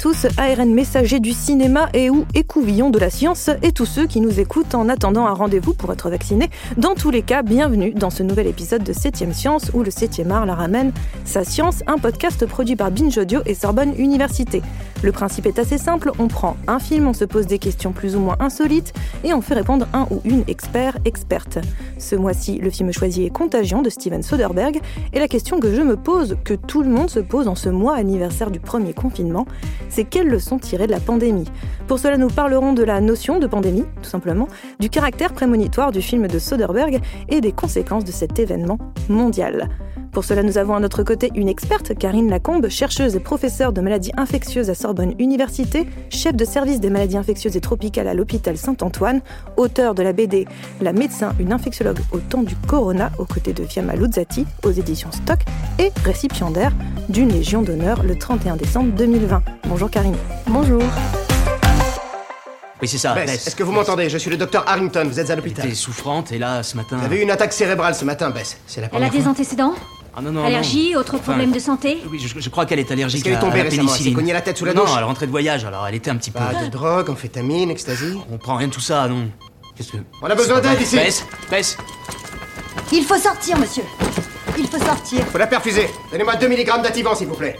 Tous, ARN messager du cinéma et ou écouvillon de la science et tous ceux qui nous écoutent en attendant un rendez-vous pour être vaccinés. Dans tous les cas, bienvenue dans ce nouvel épisode de 7ème Science où le 7ème art la ramène sa science, un podcast produit par Binge Audio et Sorbonne Université. Le principe est assez simple, on prend un film, on se pose des questions plus ou moins insolites et on fait répondre un ou une expert, experte. Ce mois-ci, le film choisi est Contagion de Steven Soderbergh et la question que je me pose, que tout le monde se pose en ce mois anniversaire du premier confinement, c'est quelles leçons tirer de la pandémie? Pour cela, nous parlerons de la notion de pandémie, tout simplement, du caractère prémonitoire du film de Soderbergh et des conséquences de cet événement mondial. Pour cela, nous avons à notre côté une experte, Karine Lacombe, chercheuse et professeure de maladies infectieuses à Sorbonne Université, chef de service des maladies infectieuses et tropicales à l'hôpital Saint-Antoine, auteur de la BD La médecin, une infectiologue au temps du corona, aux côtés de Fiamma Luzzati, aux éditions Stock, et récipiendaire d'une Légion d'honneur le 31 décembre 2020. Bonjour Karine. Bonjour. Oui, c'est ça. Bess, est-ce que vous m'entendez? Je suis le docteur Harrington, vous êtes à l'hôpital. T'es souffrante et là, ce matin. Vous avez eu une attaque cérébrale ce matin, Bess. C'est la Elle a première des fois. antécédents? Ah non, non. Allergie, non. autres Enfin, problèmes de santé Oui, je, je crois qu'elle est allergique Est-ce qu'elle est à- tombée à la récemment Elle s'est pénicilline. cognée la tête sous la non, douche elle rentrait de voyage, alors elle était un petit peu. Pas de drogue, amphétamine, ecstasy On prend rien de tout ça, non. Qu'est-ce que. On a besoin d'aide ici Baisse, baisse. Il faut sortir, monsieur. Il faut sortir. Faut la perfuser. Donnez-moi 2 mg d'activant, s'il vous plaît.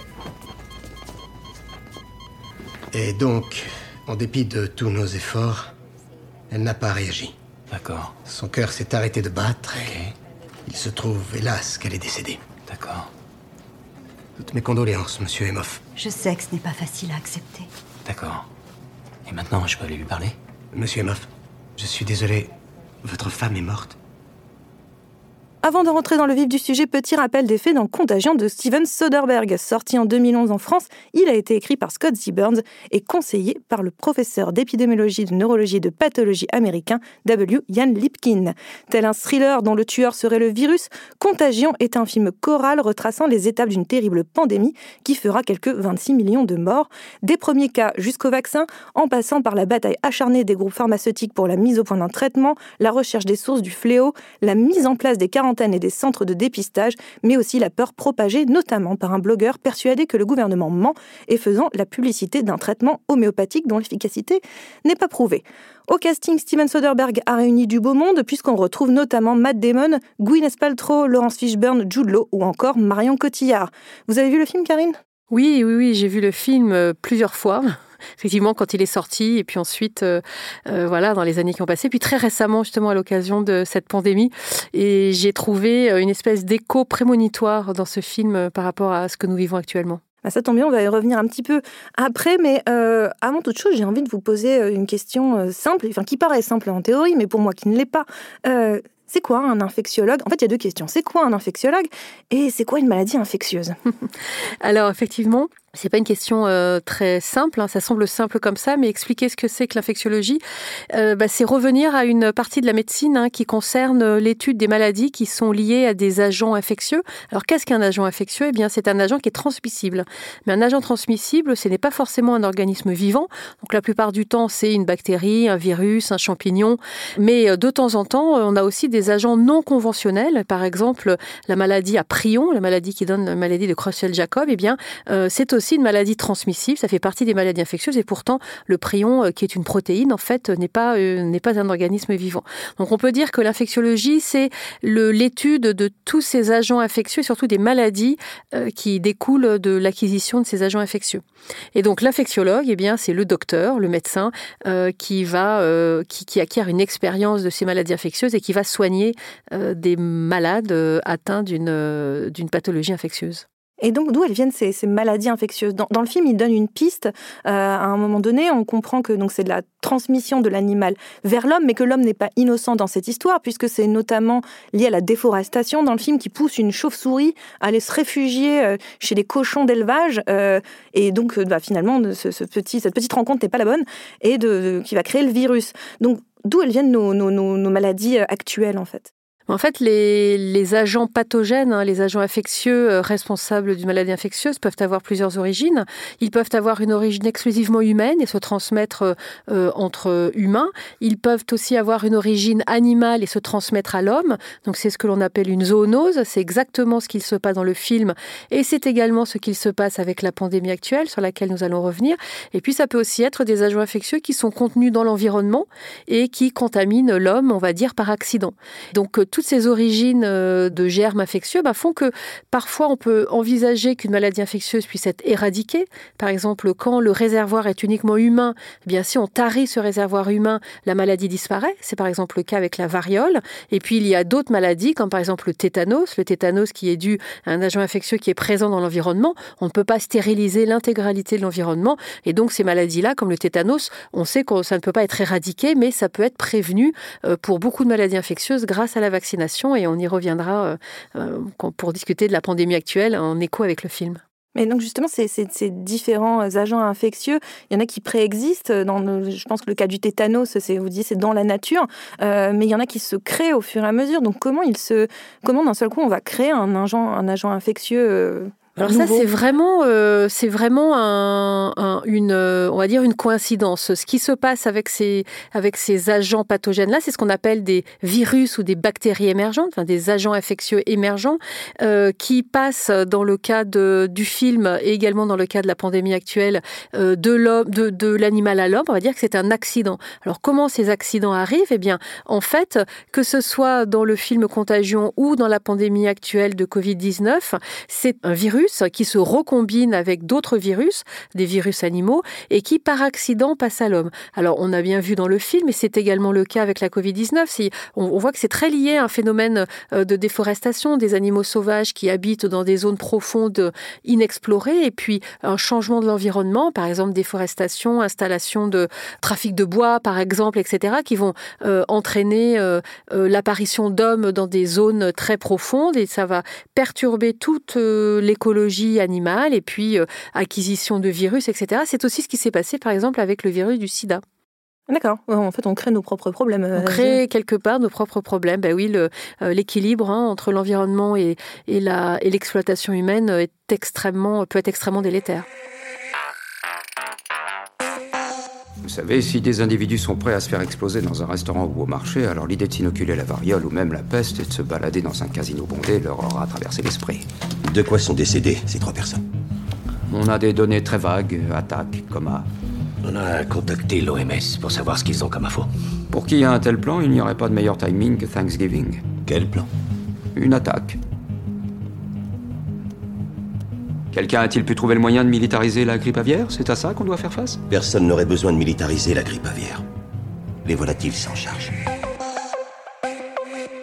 Et donc, en dépit de tous nos efforts, elle n'a pas réagi. D'accord, Son cœur s'est arrêté de battre et il se trouve, hélas, qu'elle est décédée. d'accord. Toutes mes condoléances, monsieur Emoff. Je sais que ce n'est pas facile à accepter. D'accord. Et maintenant, je peux aller lui parler? Monsieur Emoff, je suis désolé. Votre femme est morte. Avant de rentrer dans le vif du sujet, petit rappel des faits dans Contagion de Steven Soderbergh. Sorti en 2011 en France, il a été écrit par Scott Z. Burns et conseillé par le professeur d'épidémiologie, de neurologie et de pathologie américain W. Ian Lipkin. Tel un thriller dont le tueur serait le virus, Contagion est un film choral retraçant les étapes d'une terrible pandémie qui fera quelques 26 millions de morts, des premiers cas jusqu'au vaccin, en passant par la bataille acharnée des groupes pharmaceutiques pour la mise au point d'un traitement, la recherche des sources du fléau, la mise en place des et des centres de dépistage, mais aussi la peur propagée notamment par un blogueur persuadé que le gouvernement ment et faisant la publicité d'un traitement homéopathique dont l'efficacité n'est pas prouvée. Au casting, Steven Soderbergh a réuni du beau monde puisqu'on retrouve notamment Matt Damon, Gwyneth Paltrow, Laurence Fishburne, Jude Law ou encore Marion Cotillard. Vous avez vu le film, Karine? Oui, oui, oui, j'ai vu le film euh, plusieurs fois. Effectivement, quand il est sorti, et puis ensuite, euh, euh, voilà, dans les années qui ont passé, puis très récemment, justement, à l'occasion de cette pandémie, et j'ai trouvé une espèce d'écho prémonitoire dans ce film par rapport à ce que nous vivons actuellement. Bah, ça tombe bien, on va y revenir un petit peu après, mais avant toute chose, j'ai envie de vous poser une question simple, enfin qui paraît simple en théorie, mais pour moi qui ne l'est pas. C'est quoi un infectiologue? En fait, il y a deux questions. C'est quoi un infectiologue? Et c'est quoi une maladie infectieuse? Alors, effectivement, c'est pas une question euh, très simple, hein, ça semble simple comme ça, mais expliquer ce que c'est que l'infectiologie, euh, bah, c'est revenir à une partie de la médecine hein, qui concerne euh, l'étude des maladies qui sont liées à des agents infectieux. Alors qu'est-ce qu'un agent infectieux? Eh bien, c'est un agent qui est transmissible. Mais un agent transmissible, ce n'est pas forcément un organisme vivant. Donc la plupart du temps, c'est une bactérie, un virus, un champignon. Mais de temps en temps, on a aussi des agents non conventionnels. Par exemple, la maladie à prion, la maladie qui donne la maladie de Creutzfeldt-Jacob, eh bien, euh, c'est aussi une maladie transmissible, ça fait partie des maladies infectieuses et pourtant le prion, euh, qui est une protéine, en fait, n'est pas, euh, pas un organisme vivant. Donc on peut dire que l'infectiologie, c'est l'étude de tous ces agents infectieux et surtout des maladies euh, qui découlent de l'acquisition de ces agents infectieux. Et donc l'infectiologue, eh bien, c'est le docteur, le médecin, euh, qui va, euh, qui, qui acquiert une expérience de ces maladies infectieuses et qui va soigner euh, des malades euh, atteints d'une euh, d'une pathologie infectieuse. Et donc, d'où elles viennent ces, maladies infectieuses dans, le film, il donne une piste. Euh, à un moment donné, on comprend que c'est de la transmission de l'animal vers l'homme, mais que l'homme n'est pas innocent dans cette histoire, puisque c'est notamment lié à la déforestation dans le film qui pousse une chauve-souris à aller se réfugier euh, chez les cochons d'élevage. euh, et donc, bah, finalement, cette petite rencontre n'est pas la bonne, et qui va créer le virus. Donc, d'où elles viennent nos, nos- maladies actuelles, en fait? En fait, les, agents pathogènes, hein, les agents infectieux euh, responsables d'une maladie infectieuse peuvent avoir plusieurs origines. Ils peuvent avoir une origine exclusivement humaine et se transmettre euh, euh, entre humains. Ils peuvent aussi avoir une origine animale et se transmettre à l'homme. Donc c'est ce que l'on appelle une zoonose. C'est exactement ce qu'il se passe dans le film et c'est également ce qu'il se passe avec la pandémie actuelle sur laquelle nous allons revenir. Et puis ça peut aussi être des agents infectieux qui sont contenus dans l'environnement et qui contaminent l'homme, on va dire, par accident. Donc toutes ces origines euh, de germes infectieux bah, font que parfois on peut envisager qu'une maladie infectieuse puisse être éradiquée. Par exemple, quand le réservoir est uniquement humain, eh bien si on tarit ce réservoir humain, la maladie disparaît. C'est par exemple le cas avec la variole. Et puis il y a d'autres maladies, comme par exemple le tétanos. Le tétanos qui est dû à un agent infectieux qui est présent dans l'environnement. On ne peut pas stériliser l'intégralité de l'environnement. Et donc ces maladies-là, comme le tétanos, on sait que ça ne peut pas être éradiqué, mais ça peut être prévenu euh, pour beaucoup de maladies infectieuses grâce à la vaccination et on y reviendra euh, euh, pour discuter de la pandémie actuelle en écho avec le film. Mais donc justement, ces, différents agents infectieux, il y en a qui préexistent. Je pense que le cas du tétanos, c'est vous dites c'est dans la nature, euh, mais il y en a qui se créent au fur et à mesure. Donc comment comment d'un seul coup on va créer un agent, un agent infectieux alors ça, c'est vraiment, euh, c'est vraiment un, une, euh, on va dire une coïncidence. Ce qui se passe avec ces, avec ces agents pathogènes-là, c'est ce qu'on appelle des virus ou des bactéries émergentes, enfin des agents infectieux émergents, euh, qui passent dans le cas de, du film et également dans le cas de la pandémie actuelle euh, de l'homme, de, de l'animal à l'homme. On va dire que c'est un accident. Alors comment ces accidents arrivent? Eh bien, en fait, que ce soit dans le film Contagion ou dans la pandémie actuelle de Covid-19, c'est un virus qui se recombine avec d'autres virus, des virus animaux, et qui par accident passent à l'homme. Alors on a bien vu dans le film, et c'est également le cas avec la Covid-19, si on, voit que c'est très lié à un phénomène euh, de déforestation, des animaux sauvages qui habitent dans des zones profondes inexplorées, et puis un changement de l'environnement, par exemple déforestation, installation de trafic de bois, par exemple, etc., qui vont euh, entraîner euh, l'apparition d'hommes dans des zones très profondes, et ça va perturber toute l'écologie animale et puis euh, acquisition de virus, etc. C'est aussi ce qui s'est passé par exemple avec le virus du sida. D'accord. En fait, on crée nos propres problèmes. On crée quelque part nos propres problèmes. Ben oui, euh, l'équilibre hein, entre l'environnement et, et l'exploitation humaine est extrêmement, peut être extrêmement délétère. Vous savez, si des individus sont prêts à se faire exploser dans un restaurant ou au marché, alors l'idée de s'inoculer la variole ou même la peste et de se balader dans un casino bondé leur aura traversé l'esprit. De quoi sont décédées ces trois personnes? On a des données très vagues, attaques, coma. On a contacté l'OMS pour savoir ce qu'ils ont comme info. Pour qui a un tel plan, il n'y aurait pas de meilleur timing que Thanksgiving. Quel plan? Une attaque. Quelqu'un a-t-il pu trouver le moyen de militariser la grippe aviaire? C'est à ça qu'on doit faire face? Personne n'aurait besoin de militariser la grippe aviaire. Les volatiles s'en chargent.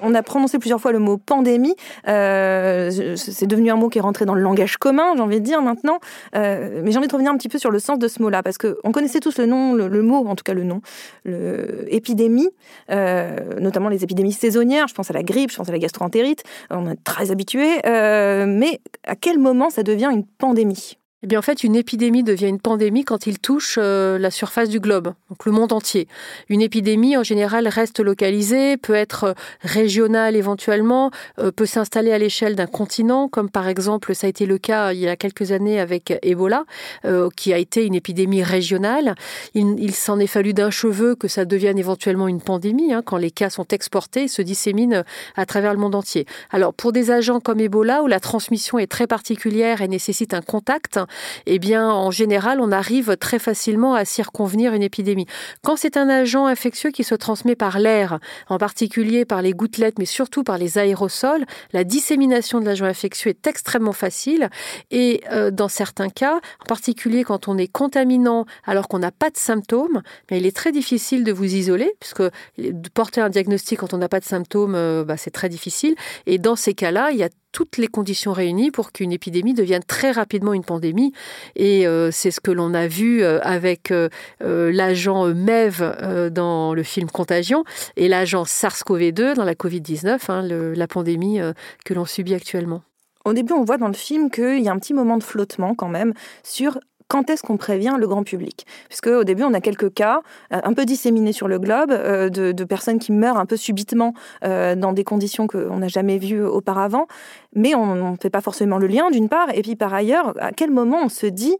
On a prononcé plusieurs fois le mot pandémie. Euh, c'est devenu un mot qui est rentré dans le langage commun, j'ai envie de dire maintenant. Euh, mais j'ai envie de revenir un petit peu sur le sens de ce mot-là, parce qu'on connaissait tous le nom, le, mot, en tout cas le nom, épidémie, euh, notamment les épidémies saisonnières. Je pense à la grippe, je pense à la gastroentérite. On est très habitués. mais à quel moment ça devient une pandémie? Eh bien, en fait, une épidémie devient une pandémie quand il touche euh, la surface du globe, donc le monde entier. Une épidémie, en général, reste localisée, peut être euh, régionale éventuellement, euh, peut s'installer à l'échelle d'un continent, comme par exemple, ça a été le cas il y a quelques années avec Ebola, qui a été une épidémie régionale. Il, s'en est fallu d'un cheveu que ça devienne éventuellement une pandémie, hein, quand les cas sont exportés et se disséminent à travers le monde entier. Alors, pour des agents comme Ebola, où la transmission est très particulière et nécessite un contact, eh bien, en général, on arrive très facilement à circonvenir une épidémie. Quand c'est un agent infectieux qui se transmet par l'air, en particulier par les gouttelettes, mais surtout par les aérosols, la dissémination de l'agent infectieux est extrêmement facile. Et euh, dans certains cas, en particulier quand on est contaminant alors qu'on n'a pas de symptômes, il est très difficile de vous isoler, puisque de porter un diagnostic quand on n'a pas de symptômes, euh, bah, c'est très difficile. Et dans ces cas-là, il y a toutes les conditions réunies pour qu'une épidémie devienne très rapidement une pandémie. Et euh, c'est ce que l'on a vu euh, avec euh, l'agent MEV dans le film Contagion et l'agent SARS-CoV-2 dans la Covid-19, hein, la pandémie que l'on subit actuellement. Au début, on voit dans le film qu'il y a un petit moment de flottement quand même sur quand est-ce qu'on prévient le grand public? Puisque au début, on a quelques cas un peu disséminés sur le globe de, de, personnes qui meurent un peu subitement dans des conditions qu'on n'a jamais vues auparavant, mais on ne fait pas forcément le lien d'une part, et puis par ailleurs, à quel moment on se dit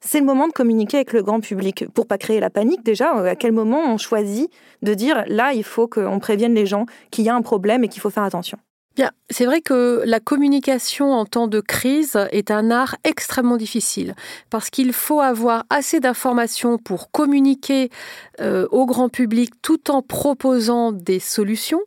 c'est le moment de communiquer avec le grand public? Pour pas créer la panique déjà. À quel moment on choisit de dire là, il faut qu'on prévienne les gens qu'il y a un problème et qu'il faut faire attention? C'est vrai que la communication en temps de crise est un art extrêmement difficile parce qu'il faut avoir assez d'informations pour communiquer euh, au grand public tout en proposant des solutions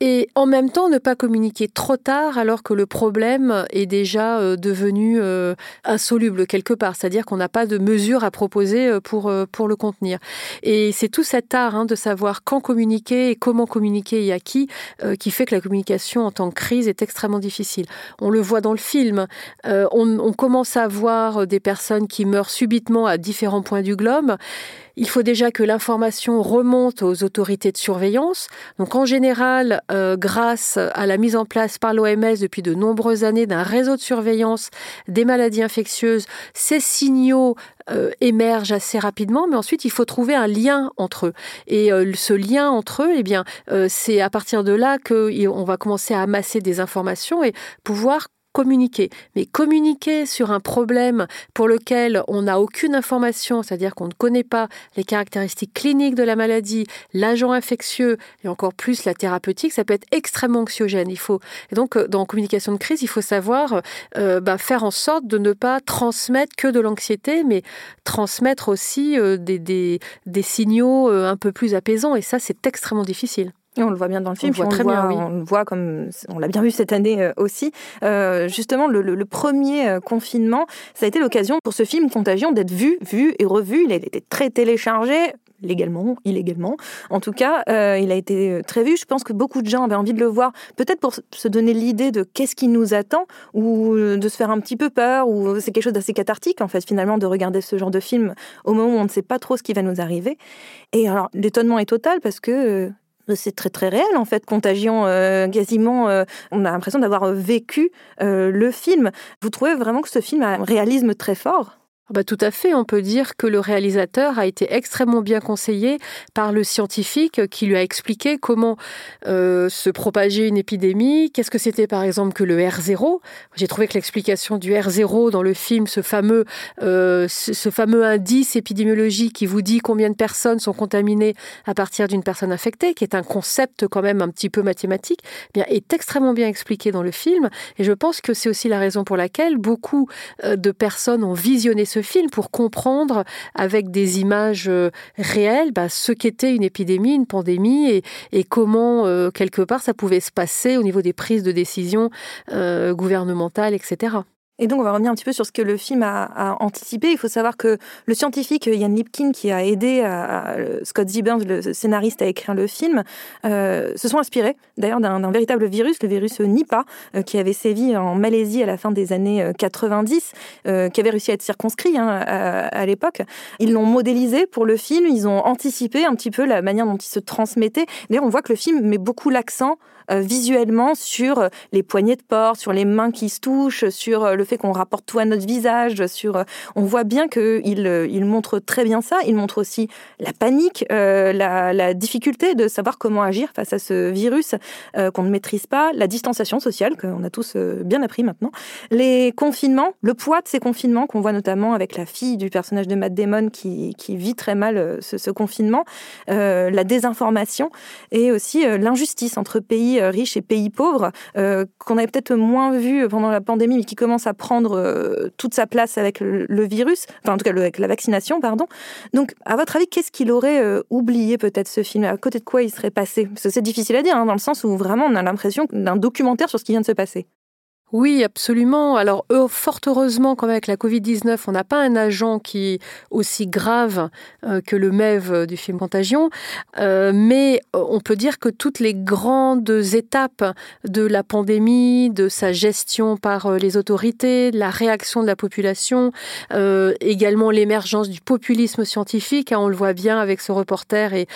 et en même temps ne pas communiquer trop tard alors que le problème est déjà euh, devenu euh, insoluble quelque part, c'est-à-dire qu'on n'a pas de mesures à proposer euh, pour, pour le contenir. Et c'est tout cet art hein, de savoir quand communiquer et comment communiquer et à qui qui fait que la communication en temps de crise est extrêmement difficile. On le voit dans le film, on commence à voir des personnes qui meurent subitement à différents points du globe. Il faut déjà que l'information remonte aux autorités de surveillance. Donc en général, euh, grâce à la mise en place par l'OMS depuis de nombreuses années d'un réseau de surveillance des maladies infectieuses, ces signaux euh, émergent assez rapidement, mais ensuite il faut trouver un lien entre eux. Et euh, ce lien entre eux, eh bien, c'est à partir de là qu'on va commencer à amasser des informations et pouvoir communiquer. Mais communiquer sur un problème pour lequel on n'a aucune information, c'est-à-dire qu'on ne connaît pas les caractéristiques cliniques de la maladie, l'agent infectieux et encore plus la thérapeutique, ça peut être extrêmement anxiogène. Il faut et donc euh, dans communication de crise, il faut savoir euh, bah, faire en sorte de ne pas transmettre que de l'anxiété, mais transmettre aussi euh, des, signaux un peu plus apaisants. Et ça, c'est extrêmement difficile. Et on le voit bien dans le film, on, voit très bien, on le voit comme on l'a bien vu cette année euh, aussi. Euh, justement, le, premier euh, confinement, ça a été l'occasion pour ce film Contagion d'être vu, vu et revu. Il a été très téléchargé, légalement, illégalement. En tout cas, il a été très vu. Je pense que beaucoup de gens avaient envie de le voir, peut-être pour se donner l'idée de qu'est-ce qui nous attend, ou de se faire un petit peu peur, ou c'est quelque chose d'assez cathartique, en fait, finalement, de regarder ce genre de film au moment où on ne sait pas trop ce qui va nous arriver. Et alors, l'étonnement est total parce que c'est très très réel en fait, Contagion, euh, quasiment, euh, on a l'impression d'avoir vécu euh, le film. Vous trouvez vraiment que ce film a un réalisme très fort? Bah, tout à fait, on peut dire que le réalisateur a été extrêmement bien conseillé par le scientifique qui lui a expliqué comment euh, se propager une épidémie, qu'est-ce que c'était par exemple que le R0. J'ai trouvé que l'explication du R0 dans le film, ce fameux, euh, ce, fameux indice épidémiologique qui vous dit combien de personnes sont contaminées à partir d'une personne infectée, qui est un concept quand même un petit peu mathématique, eh bien, est extrêmement bien expliqué dans le film. Et je pense que c'est aussi la raison pour laquelle beaucoup euh, de personnes ont visionné ce film pour comprendre avec des images euh, réelles bah, ce qu'était une épidémie, une pandémie et, comment, euh, quelque part, ça pouvait se passer au niveau des prises de décision euh, gouvernementales, etc. Et donc, on va revenir un petit peu sur ce que le film a, anticipé. Il faut savoir que le scientifique Yann Lipkin, qui a aidé à, Scott Zibern, le scénariste, à écrire le film, euh, se sont inspirés d'ailleurs d'un véritable virus, le virus Nipah, euh, qui avait sévi en Malaisie à la fin des années 90, euh, qui avait réussi à être circonscrit hein, à, à l'époque. Ils l'ont modélisé pour le film, ils ont anticipé un petit peu la manière dont il se transmettait. D'ailleurs, on voit que le film met beaucoup l'accent euh, visuellement sur euh, les poignées de porte, sur les mains qui se touchent, sur euh, le fait qu'on rapporte tout à notre visage, sur on voit bien qu'il il montre très bien ça. Il montre aussi la panique, la, difficulté de savoir comment agir face à ce virus qu'on ne maîtrise pas, la distanciation sociale qu'on a tous bien appris maintenant, les confinements, le poids de ces confinements qu'on voit notamment avec la fille du personnage de Matt Damon qui, qui vit très mal ce confinement, la désinformation et aussi l'injustice entre pays euh, riches et pays pauvres, euh, qu'on avait peut-être moins vu pendant la pandémie, mais qui commence à prendre euh, toute sa place avec le, virus, enfin en tout cas avec la vaccination, pardon. Donc, à votre avis, qu'est-ce qu'il aurait oublié peut-être ce film? À côté de quoi il serait passé? C'est difficile à dire, hein, dans le sens où vraiment on a l'impression d'un documentaire sur ce qui vient de se passer. Oui, absolument. Alors, fort heureusement, quand même, avec la Covid-19, on n'a pas un agent qui est aussi grave euh, que le MEV du film Contagion, euh, mais euh, on peut dire que toutes les grandes étapes de la pandémie, de sa gestion par les autorités, la réaction de la population, également l'émergence du populisme scientifique, hein, on le voit bien avec ce reporter et,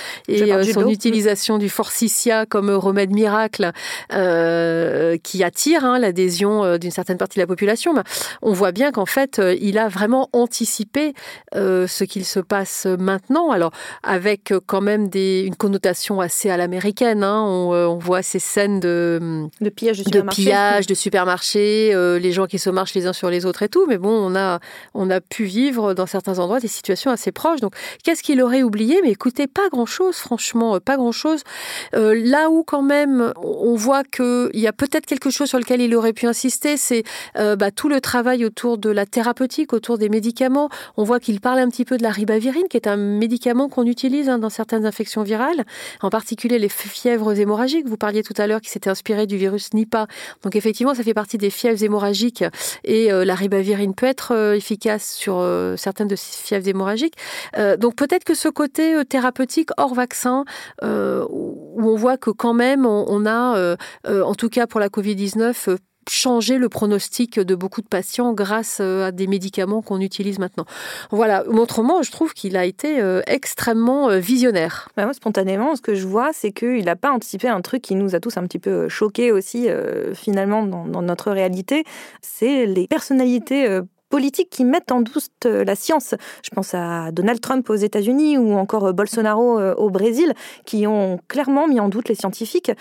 son utilisation du forcicia comme remède miracle qui attire hein, l'adhésion vision d'une certaine partie de la population. Mais on voit bien qu'en fait, il a vraiment anticipé ce qu'il se passe maintenant. Alors, avec quand même des, une connotation assez à l'américaine. Hein. On, voit ces scènes de, de pillage de supermarché, de, pillage de supermarché les gens qui se marchent les uns sur les autres et tout. Mais bon, on a, on a pu vivre dans certains endroits des situations assez proches. Donc, qu'est-ce qu'il aurait oublié? Mais écoutez, pas grand-chose, franchement, pas grand-chose. là où quand même, on voit qu'il y a peut-être quelque chose sur lequel il aurait pu insister, c'est euh, bah, tout le travail autour de la thérapeutique, autour des médicaments. On voit qu'il parle un petit peu de la ribavirine, qui est un médicament qu'on utilise hein, dans certaines infections virales, en particulier les fièvres hémorragiques. Vous parliez tout à l'heure qui s'était inspiré du virus Nipah. Donc effectivement, ça fait partie des fièvres hémorragiques et euh, la ribavirine peut être euh, efficace sur certaines de ces fièvres hémorragiques. donc peut-être que ce côté thérapeutique hors vaccin, où on voit que quand même on, a, en tout cas pour la Covid-19, changer le pronostic de beaucoup de patients grâce euh, à des médicaments qu'on utilise maintenant. Voilà, autrement, je trouve qu'il a été euh, extrêmement euh, visionnaire. Bah, moi, spontanément, ce que je vois, c'est qu'il n'a pas anticipé un truc qui nous a tous un petit peu choqués aussi, finalement, dans, dans, notre réalité. C'est les personnalités politiques qui mettent en doute euh, la science. Je pense à Donald Trump aux États-Unis ou encore euh, Bolsonaro euh, au Brésil, qui ont clairement mis en doute les scientifiques,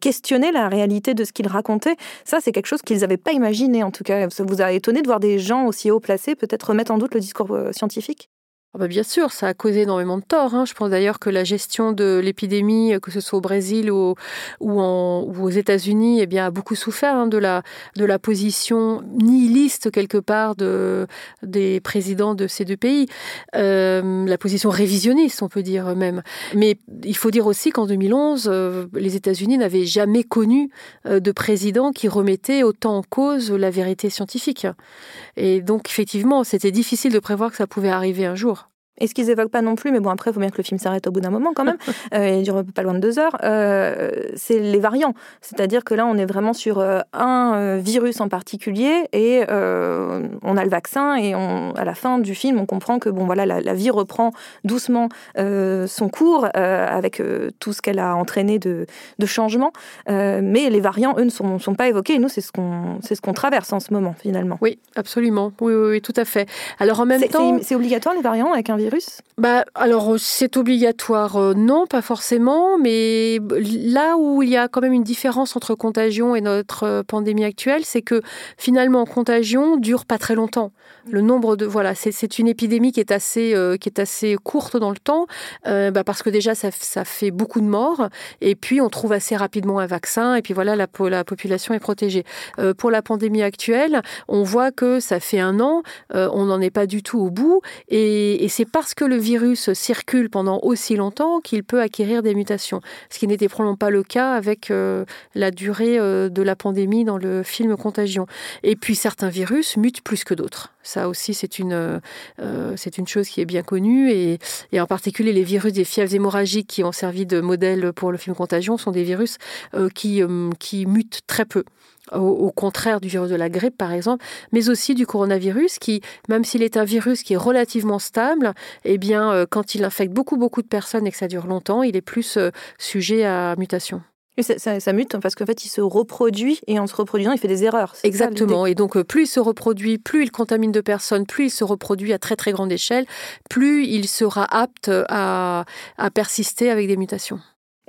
questionné la réalité de ce qu'ils racontaient. Ça, c'est quelque chose qu'ils n'avaient pas imaginé, en tout cas. Ça vous a étonné de voir des gens aussi haut placés peut-être remettre en doute le discours scientifique? Ah bah, bien sûr, ça a causé énormément de tort. Hein. Je pense d'ailleurs que la gestion de l'épidémie, que ce soit au Brésil ou, aux États-Unis, eh bien, a beaucoup souffert hein, de, la, de la position nihiliste quelque part de, des présidents de ces deux pays. Euh, la position révisionniste, on peut dire même. Mais il faut dire aussi qu'en 2011, euh, les États-Unis n'avaient jamais connu euh, de président qui remettait autant en cause la vérité scientifique. Et donc, effectivement, c'était difficile de prévoir que ça pouvait arriver un jour. Et ce qu'ils évoquent pas non plus, mais bon, après, il faut bien que le film s'arrête au bout d'un moment quand même, euh, il dure pas loin de deux heures, euh, c'est les variants. C'est-à-dire que là, on est vraiment sur euh, un euh, virus en particulier et on a le vaccin et on, à la fin du film, on comprend que bon, voilà, la, vie reprend doucement son cours avec tout ce qu'elle a entraîné de, de changements. mais les variants, eux, ne sont, sont pas évoqués et nous, c'est ce qu'on c'est ce qu'on traverse en ce moment, finalement. Oui, absolument. Oui, oui, oui tout à fait. Alors en même temps. C'est obligatoire les variants avec un virus? Bah, alors, c'est obligatoire, euh, non, pas forcément, mais là où il y a quand même une différence entre contagion et notre euh, pandémie actuelle, c'est que finalement, contagion dure pas très longtemps. Le nombre de. Voilà, c'est une épidémie qui est assez, euh, qui est assez courte dans le temps, bah, parce que déjà, ça, ça, fait beaucoup de morts, et puis on trouve assez rapidement un vaccin, et puis voilà, la, la population est protégée. pour la pandémie actuelle, on voit que ça fait un an, on n'en est pas du tout au bout, et, et c'est pas parce que le virus circule pendant aussi longtemps qu'il peut acquérir des mutations, ce qui n'était probablement pas le cas avec euh, la durée euh, de la pandémie dans le film Contagion. Et puis certains virus mutent plus que d'autres. Ça aussi, c'est une, euh, une chose qui est bien connue. Et, et, en particulier, les virus des fièvres hémorragiques qui ont servi de modèle pour le film Contagion sont des virus qui, qui mutent très peu au, contraire du virus de la grippe par exemple, mais aussi du coronavirus qui, même s'il est un virus qui est relativement stable, eh bien, euh, quand il infecte beaucoup beaucoup de personnes et que ça dure longtemps, il est plus euh, sujet à mutation. Et ça, mute parce qu'en fait, il se reproduit et en se reproduisant, il fait des erreurs. Exactement. et donc, euh, plus il se reproduit, plus il contamine de personnes, plus il se reproduit à très très grande échelle, plus il sera apte à persister avec des mutations.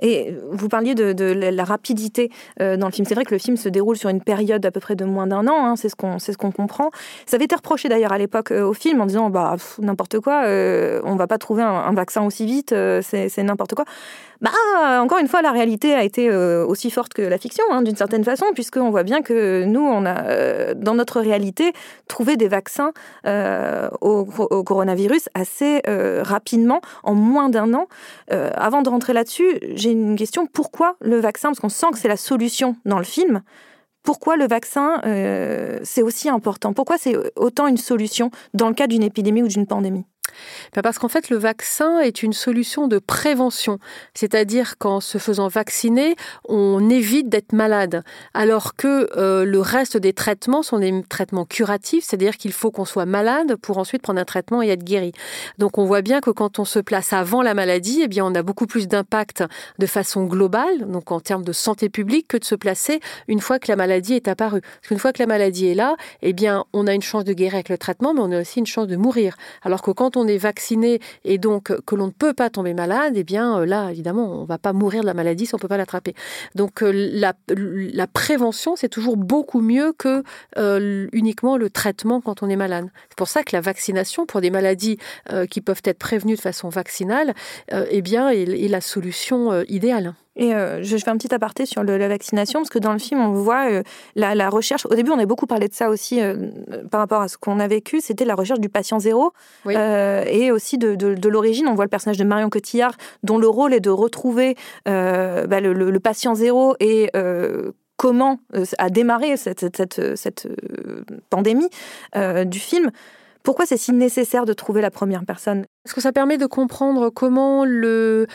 Et vous parliez de, la rapidité euh, dans le film. C'est vrai que le film se déroule sur une période à peu près de moins d'un an, hein, c'est ce qu'on ce comprend. Ça avait été reproché d'ailleurs à l'époque euh, au film en disant bah n'importe quoi, euh, on va pas trouver un, un vaccin aussi vite, c'est n'importe quoi. Bah, encore une fois, la réalité a été euh, aussi forte que la fiction, hein, d'une certaine façon, puisqu'on voit bien que nous, on a, euh, dans notre réalité, trouvé des vaccins euh, au, coronavirus assez rapidement, en moins d'un an. avant de rentrer là-dessus, j'ai une question. Pourquoi le vaccin Parce qu'on sent que c'est la solution dans le film. Pourquoi le vaccin, c'est aussi important? Pourquoi c'est autant une solution dans le cas d'une épidémie ou d'une pandémie? Parce qu'en fait, le vaccin est une solution de prévention. C'est-à-dire qu'en se faisant vacciner, on évite d'être malade. Alors que euh, le reste des traitements sont des traitements curatifs, c'est-à-dire qu'il faut qu'on soit malade pour ensuite prendre un traitement et être guéri. Donc on voit bien que quand on se place avant la maladie, eh bien on a beaucoup plus d'impact de façon globale, donc en termes de santé publique, que de se placer une fois que la maladie est apparue. Parce qu'une fois que la maladie est là, eh bien on a une chance de guérir avec le traitement, mais on a aussi une chance de mourir. Alors que quand on est vacciné et donc que l'on ne peut pas tomber malade, eh bien euh, là évidemment on ne va pas mourir de la maladie si on ne peut pas l'attraper. Donc euh, la, prévention c'est toujours beaucoup mieux que euh, uniquement le traitement quand on est malade. C'est pour ça que la vaccination pour des maladies euh, qui peuvent être prévenues de façon vaccinale, euh, eh bien, est, la solution idéale. Et je fais un petit aparté sur la vaccination, parce que dans le film, on voit la, recherche. Au début, on a beaucoup parlé de ça aussi par rapport à ce qu'on a vécu. C'était la recherche du patient zéro. et aussi de, l'origine. On voit le personnage de Marion Cotillard, dont le rôle est de retrouver bah, le, le, patient zéro et comment euh, a démarré cette, euh, pandémie euh, du film. Pourquoi c'est si nécessaire de trouver la première personne? Parce que ça permet de comprendre comment, le,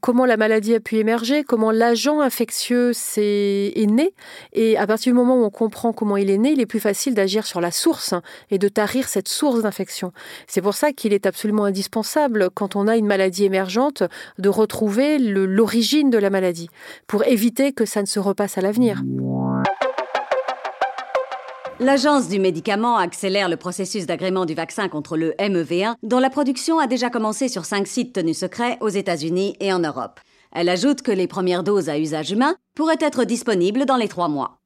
comment la maladie a pu émerger, comment l'agent infectieux est, est, né. Et à partir du moment où on comprend comment il est né, il est plus facile d'agir sur la source et de tarir cette source d'infection. C'est pour ça qu'il est absolument indispensable, quand on a une maladie émergente, de retrouver l'origine de la maladie, pour éviter que ça ne se repasse à l'avenir. L'Agence du médicament accélère le processus d'agrément du vaccin contre le MEV1, dont la production a déjà commencé sur cinq sites tenus secrets aux États-Unis et en Europe. Elle ajoute que les premières doses à usage humain pourraient être disponibles dans les trois mois.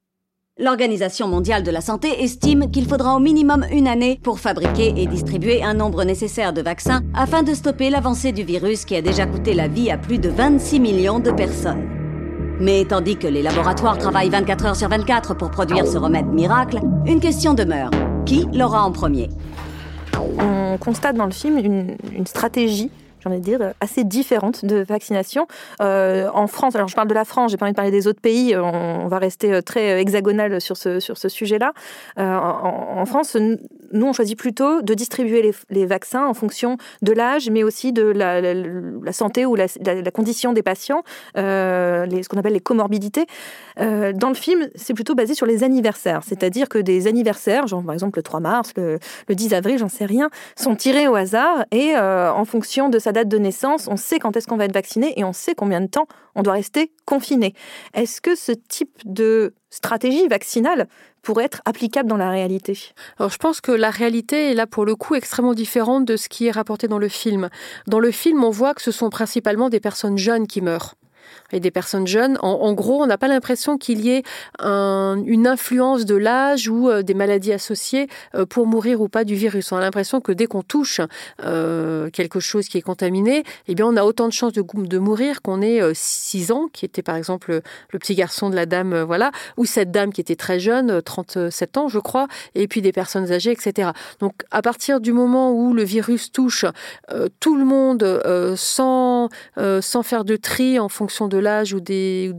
L'Organisation mondiale de la santé estime qu'il faudra au minimum une année pour fabriquer et distribuer un nombre nécessaire de vaccins afin de stopper l'avancée du virus qui a déjà coûté la vie à plus de 26 millions de personnes. Mais tandis que les laboratoires travaillent 24 heures sur 24 pour produire ce remède miracle, une question demeure. Qui l'aura en premier? On constate dans le film une, stratégie j'ai envie de dire, assez différentes de vaccination. Euh, en France, alors je parle de la France, j'ai pas envie de parler des autres pays, on, va rester euh, très hexagonal sur ce, sur ce sujet-là. Euh, en, France, nous, on choisit plutôt de distribuer les, vaccins en fonction de l'âge, mais aussi de la, santé ou la, la, condition des patients, ce qu'on appelle les comorbidités. dans le film, c'est plutôt basé sur les anniversaires, c'est-à-dire que des anniversaires, genre par exemple le 3 mars, le, le 10 avril, j'en sais rien, sont tirés au hasard et en fonction de sa date de naissance, on sait quand est-ce qu'on va être vacciné et on sait combien de temps on doit rester confiné. Est-ce que ce type de stratégie vaccinale pourrait être applicable dans la réalité? Alors je pense que la réalité est là pour le coup extrêmement différente de ce qui est rapporté dans le film. Dans le film, on voit que ce sont principalement des personnes jeunes qui meurent et des personnes jeunes. En, gros, on n'a pas l'impression qu'il y ait une influence de l'âge ou euh, des maladies associées euh, pour mourir ou pas du virus. On a l'impression que dès qu'on touche euh, quelque chose qui est contaminé, eh bien, on a autant de chances de, mourir qu'on ait 6 ans, qui était par exemple le petit garçon de la dame, voilà, ou cette dame qui était très jeune, 37 ans, je crois, et puis des personnes âgées, etc. Donc, à partir du moment où le virus touche tout le monde sans, sans faire de tri en fonction de l'âge ou des,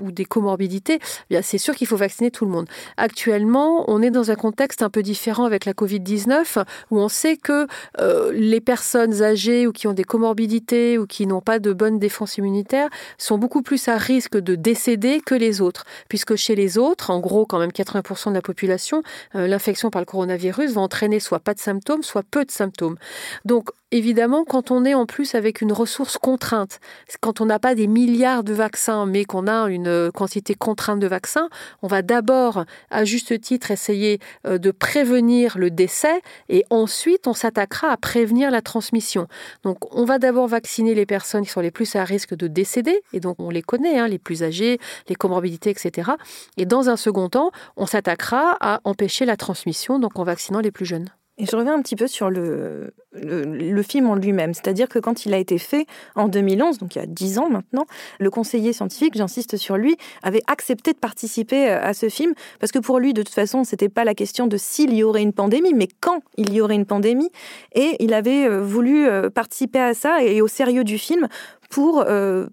ou des comorbidités, eh c'est sûr qu'il faut vacciner tout le monde. Actuellement, on est dans un contexte un peu différent avec la Covid-19, où on sait que euh, les personnes âgées ou qui ont des comorbidités ou qui n'ont pas de bonne défense immunitaire sont beaucoup plus à risque de décéder que les autres, puisque chez les autres, en gros quand même 80% de la population, euh, l'infection par le coronavirus va entraîner soit pas de symptômes, soit peu de symptômes. Donc évidemment, quand on est en plus avec une ressource contrainte, quand on n'a pas des milliards de vaccins, mais qu'on a une quantité contrainte de vaccins, on va d'abord, à juste titre, essayer euh, de prévenir le décès et ensuite on s'attaquera à prévenir la transmission. Donc on va d'abord vacciner les personnes qui sont les plus à risque de décéder, et donc on les connaît, hein, les plus âgés, les comorbidités, etc. Et dans un second temps, on s'attaquera à empêcher la transmission, donc en vaccinant les plus jeunes. Et je reviens un petit peu sur le, le, film en lui-même. C'est-à-dire que quand il a été fait en 2011, donc il y a dix ans maintenant, le conseiller scientifique, j'insiste sur lui, avait accepté de participer euh, à ce film parce que pour lui, de toute façon, c'était pas la question de s'il y aurait une pandémie, mais quand il y aurait une pandémie. Et il avait euh, voulu euh, participer à ça et au sérieux du film pour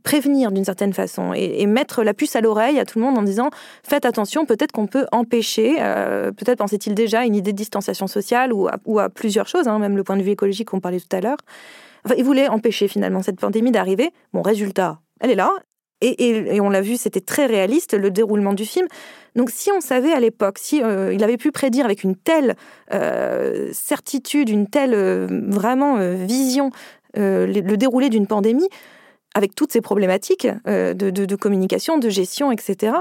prévenir d'une certaine façon et, mettre la puce à l'oreille à tout le monde en disant faites attention, peut-être qu'on peut empêcher, peut-être pensait-il déjà une idée de distanciation sociale ou à, plusieurs choses, hein, même le point de vue écologique qu'on parlait tout à l'heure. Enfin, il voulait empêcher finalement cette pandémie d'arriver. Bon, résultat, elle est là. Et, on l'a vu, c'était très réaliste, le déroulement du film. Donc si on savait à l'époque, si euh, il avait pu prédire avec une telle euh, certitude, une telle euh, vraiment vision le, déroulé d'une pandémie, avec toutes ces problématiques de, communication, de gestion, etc.,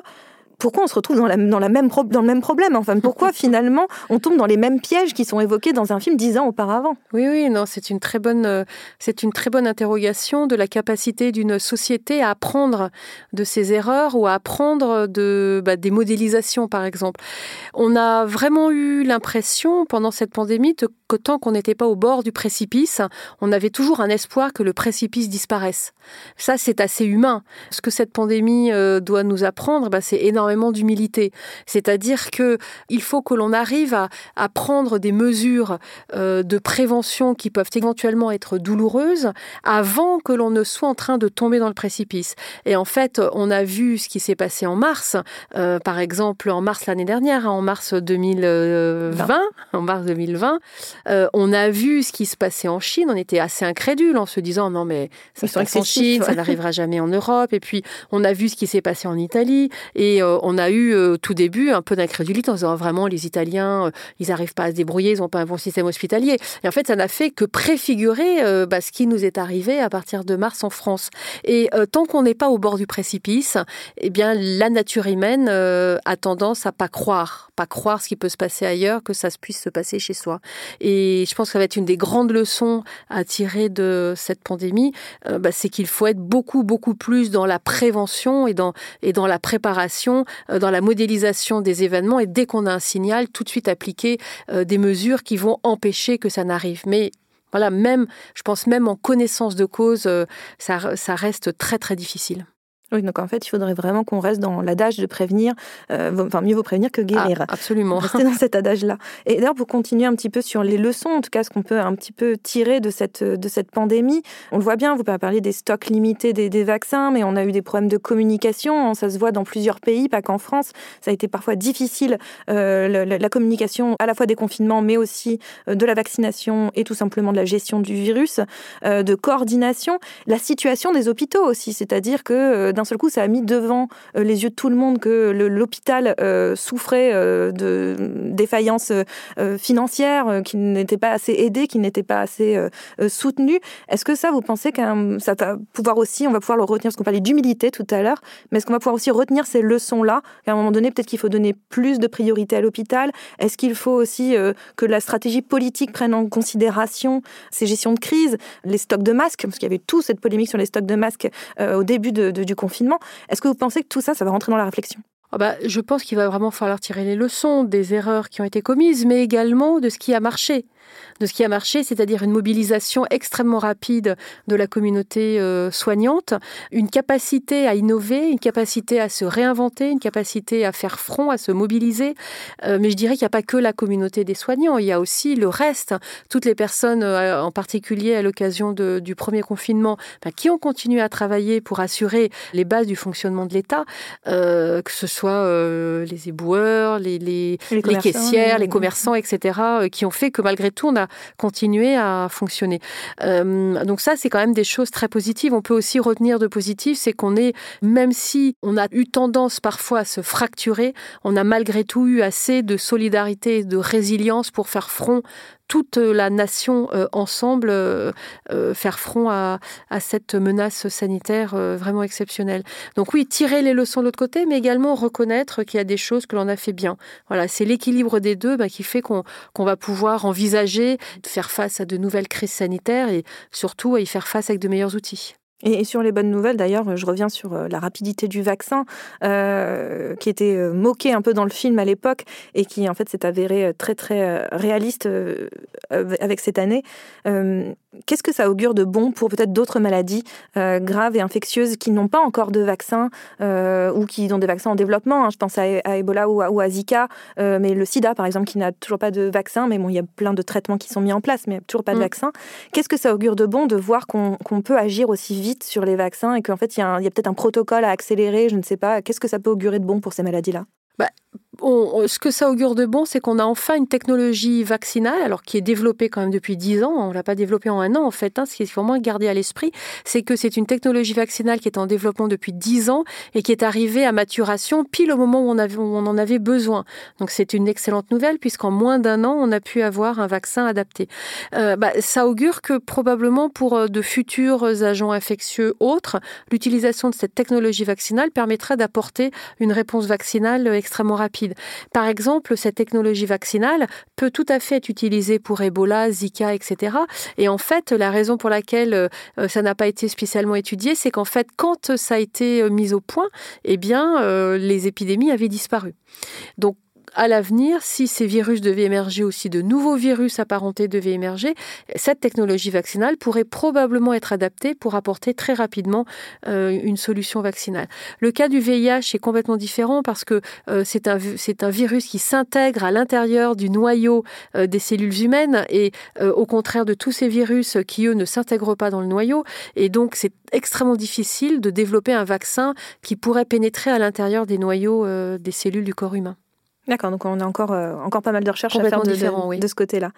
pourquoi on se retrouve dans, la, dans, la même dans le même problème Enfin, pourquoi finalement on tombe dans les mêmes pièges qui sont évoqués dans un film dix ans auparavant? Oui, oui, non, c'est une très bonne, euh, c'est une très bonne interrogation de la capacité d'une société à apprendre de ses erreurs ou à apprendre de bah, des modélisations, par exemple. On a vraiment eu l'impression pendant cette pandémie que tant qu'on n'était pas au bord du précipice, on avait toujours un espoir que le précipice disparaisse. Ça, c'est assez humain. Ce que cette pandémie euh, doit nous apprendre, bah, c'est énormément d'humilité. C'est-à-dire que il faut que l'on arrive à, prendre des mesures euh, de prévention qui peuvent éventuellement être douloureuses avant que l'on ne soit en train de tomber dans le précipice. Et en fait, on a vu ce qui s'est passé en mars, euh, par exemple en mars l'année dernière, hein, en mars 2020, en mars 2020, euh, on a vu ce qui se passait en Chine. On était assez incrédule en se disant non mais ça se passe en Chine, ça n'arrivera jamais en Europe. Et puis on a vu ce qui s'est passé en Italie et on a eu au tout début un peu d'incrédulité en disant vraiment les Italiens, euh, ils n'arrivent pas à se débrouiller, ils n'ont pas un bon système hospitalier. Et en fait, ça n'a fait que préfigurer euh, bah, ce qui nous est arrivé à partir de mars en France. Et euh, tant qu'on n'est pas au bord du précipice, eh bien la nature humaine a tendance à pas croire, pas croire ce qui peut se passer ailleurs, que ça puisse se passer chez soi. Et je pense que ça va être une des grandes leçons à tirer de cette pandémie, bah, c'est qu'il faut être beaucoup beaucoup plus dans la prévention et dans et dans la préparation euh, dans la modélisation des événements et dès qu'on a un signal, tout de suite appliquer euh, des mesures qui vont empêcher que ça n'arrive. Mais voilà, même, je pense même en connaissance de cause, euh, ça, ça reste très très difficile. Oui, donc en fait, il faudrait vraiment qu'on reste dans l'adage de prévenir. Euh, enfin, mieux vaut prévenir que guérir. Ah, absolument. Rester dans cet adage-là. Et d'ailleurs, pour continuer un petit peu sur les leçons, en tout cas, ce qu'on peut un petit peu tirer de cette, de cette pandémie, on le voit bien, vous parler des stocks limités des, des, vaccins, mais on a eu des problèmes de communication. Ça se voit dans plusieurs pays, pas qu'en France. Ça a été parfois difficile, euh, la, communication à la fois des confinements, mais aussi euh, de la vaccination et tout simplement de la gestion du virus, euh, de coordination. La situation des hôpitaux aussi, c'est-à-dire que d'un seul coup, ça a mis devant euh, les yeux de tout le monde que l'hôpital euh, souffrait euh, de défaillances financières, qu'il n'était pas assez aidé, qu'il n'était pas assez soutenu. Est-ce que ça, vous pensez que ça va pouvoir aussi, on va pouvoir le retenir, parce qu'on parlait d'humilité tout à l'heure, mais est-ce qu'on va pouvoir aussi retenir ces leçons-là? Qu'à un moment donné, peut-être qu'il faut donner plus de priorité à l'hôpital. Est-ce qu'il faut aussi que la stratégie politique prenne en considération ces gestions de crise, les stocks de masques, parce qu'il y avait toute cette polémique sur les stocks de masques au début du est-ce que vous pensez que tout ça, ça va rentrer dans la réflexion? Ah bah, je pense qu'il va vraiment falloir tirer les leçons des erreurs qui ont été commises, mais également de ce qui a marché de ce qui a marché, c'est-à-dire une mobilisation extrêmement rapide de la communauté euh, soignante, une capacité à innover, une capacité à se réinventer, une capacité à faire front, à se mobiliser. Euh, mais je dirais qu'il n'y a pas que la communauté des soignants, il y a aussi le reste, toutes les personnes, euh, en particulier à l'occasion du premier confinement, bah, qui ont continué à travailler pour assurer les bases du fonctionnement de l'État, que ce soit les éboueurs, les, les, les caissières, les commerçants, etc., qui ont fait que malgré tout, on a continué à fonctionner. Euh, donc ça, c'est quand même des choses très positives. On peut aussi retenir de positif, c'est qu'on est, même si on a eu tendance parfois à se fracturer, on a malgré tout eu assez de solidarité et de résilience pour faire front toute la nation euh, ensemble euh, euh, faire front à, cette menace sanitaire vraiment exceptionnelle. Donc oui, tirer les leçons de l'autre côté, mais également reconnaître qu'il y a des choses que l'on a fait bien. Voilà, c'est l'équilibre des deux bah, qui fait qu'on va pouvoir envisager de faire face à de nouvelles crises sanitaires et surtout à y faire face avec de meilleurs outils. Et, sur les bonnes nouvelles, d'ailleurs, je reviens sur euh, la rapidité du vaccin, euh, qui était euh, moqué un peu dans le film à l'époque et qui en fait s'est avéré très très réaliste avec cette année. Qu'est-ce que ça augure de bon pour peut-être d'autres maladies graves et infectieuses qui n'ont pas encore de vaccin ou qui ont des vaccins en développement hein? Je pense à, Ebola ou à, Zika, mais le SIDA par exemple qui n'a toujours pas de vaccin, mais bon, il y a plein de traitements qui sont mis en place, mais toujours pas de mm. vaccin. Qu'est-ce que ça augure de bon de voir qu'on peut agir aussi vite sur les vaccins et qu'en fait, il y a, peut-être un protocole à accélérer, je ne sais pas. Qu'est-ce que ça peut augurer de bon pour ces maladies-là? Bah, ce que ça augure de bon, c'est qu'on a enfin une technologie vaccinale, alors qui est développée quand même depuis 10 ans. On l'a pas développée en un an, en fait. Hein. Ce qu'il faut vraiment garder à l'esprit, c'est que c'est une technologie vaccinale qui est en développement depuis 10 ans et qui est arrivée à maturation pile au moment où on, avait, où on en avait besoin. Donc c'est une excellente nouvelle puisqu'en moins d'un an, on a pu avoir un vaccin adapté. Euh, bah, ça augure que probablement pour euh, de futurs agents infectieux autres, l'utilisation de cette technologie vaccinale permettra d'apporter une réponse vaccinale extrêmement rapide. Par exemple, cette technologie vaccinale peut tout à fait être utilisée pour Ebola, Zika, etc. Et en fait, la raison pour laquelle euh, ça n'a pas été spécialement étudié, c'est qu'en fait, quand ça a été mis au point, eh bien, les épidémies avaient disparu. Donc, à l'avenir, si ces virus devaient émerger aussi, de nouveaux virus apparentés devaient émerger, cette technologie vaccinale pourrait probablement être adaptée pour apporter très rapidement euh, une solution vaccinale. Le cas du VIH est complètement différent parce que euh, c'est un, un virus qui s'intègre à l'intérieur du noyau euh, des cellules humaines et au contraire de tous ces virus qui, eux, ne s'intègrent pas dans le noyau. Et donc, c'est extrêmement difficile de développer un vaccin qui pourrait pénétrer à l'intérieur des noyaux des cellules du corps humain. D'accord, donc on a encore, euh, encore pas mal de recherches à faire de, de, de ce côté-là.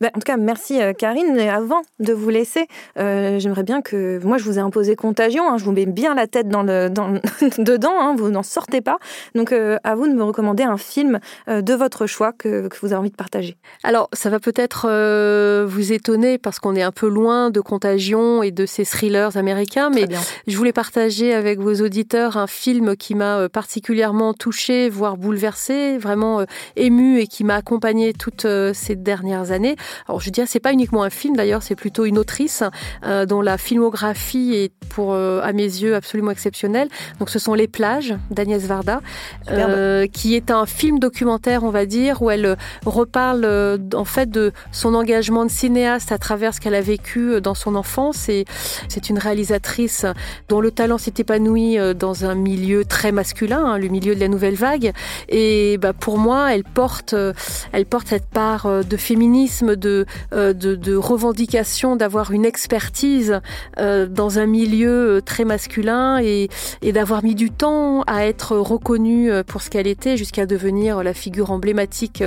Ben, en tout cas, merci euh, Karine. Et avant de vous laisser, euh, j'aimerais bien que moi je vous ai imposé contagion. Hein, je vous mets bien la tête dans le, dans, dedans. Hein, vous n'en sortez pas. Donc euh, à vous de me recommander un film de votre choix que, que, vous avez envie de partager. Alors ça va peut-être vous étonner parce qu'on est un peu loin de contagion et de ces thrillers américains, mais je voulais partager avec vos auditeurs un film qui m'a particulièrement touché, voire bouleversé, vraiment ému et qui m'a accompagné toutes ces dernières années. Alors je dirais c'est pas uniquement un film d'ailleurs, c'est plutôt une autrice euh, dont la filmographie est pour euh, à mes yeux absolument exceptionnelle. Donc ce sont Les plages d'Agnès Varda, euh, qui est un film documentaire on va dire où elle reparle en fait de son engagement de cinéaste à travers ce qu'elle a vécu dans son enfance. Et c'est une réalisatrice dont le talent s'est épanoui dans un milieu très masculin, hein, le milieu de la nouvelle vague. Et bah, pour moi elle porte elle porte cette part de féminisme euh, de, revendication d'avoir une expertise euh, dans un milieu euh, très masculin et, et d'avoir mis du temps à être reconnue pour ce qu'elle était jusqu'à devenir la figure emblématique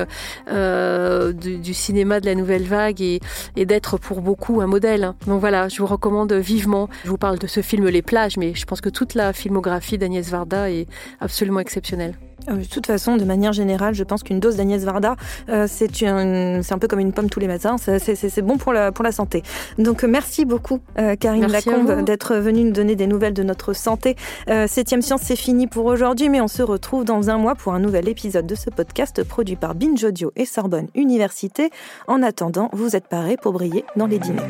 du, cinéma de la nouvelle vague et, et d'être pour beaucoup un modèle. Donc voilà, je vous recommande vivement. Je vous parle de ce film Les plages, mais je pense que toute la filmographie d'Agnès Varda est absolument exceptionnelle. Euh, de toute façon, de manière générale, je pense qu'une dose d'Agnès Varda, euh, c'est un peu comme une pomme tous les matins. C'est bon pour la, pour la santé. Donc, merci beaucoup, euh, Karine Lacombe, d'être venue nous donner des nouvelles de notre santé. Septième Science, c'est fini pour aujourd'hui, mais on se retrouve dans un mois pour un nouvel épisode de ce podcast produit par Binge Audio et Sorbonne Université. En attendant, vous êtes parés pour briller dans les dîners.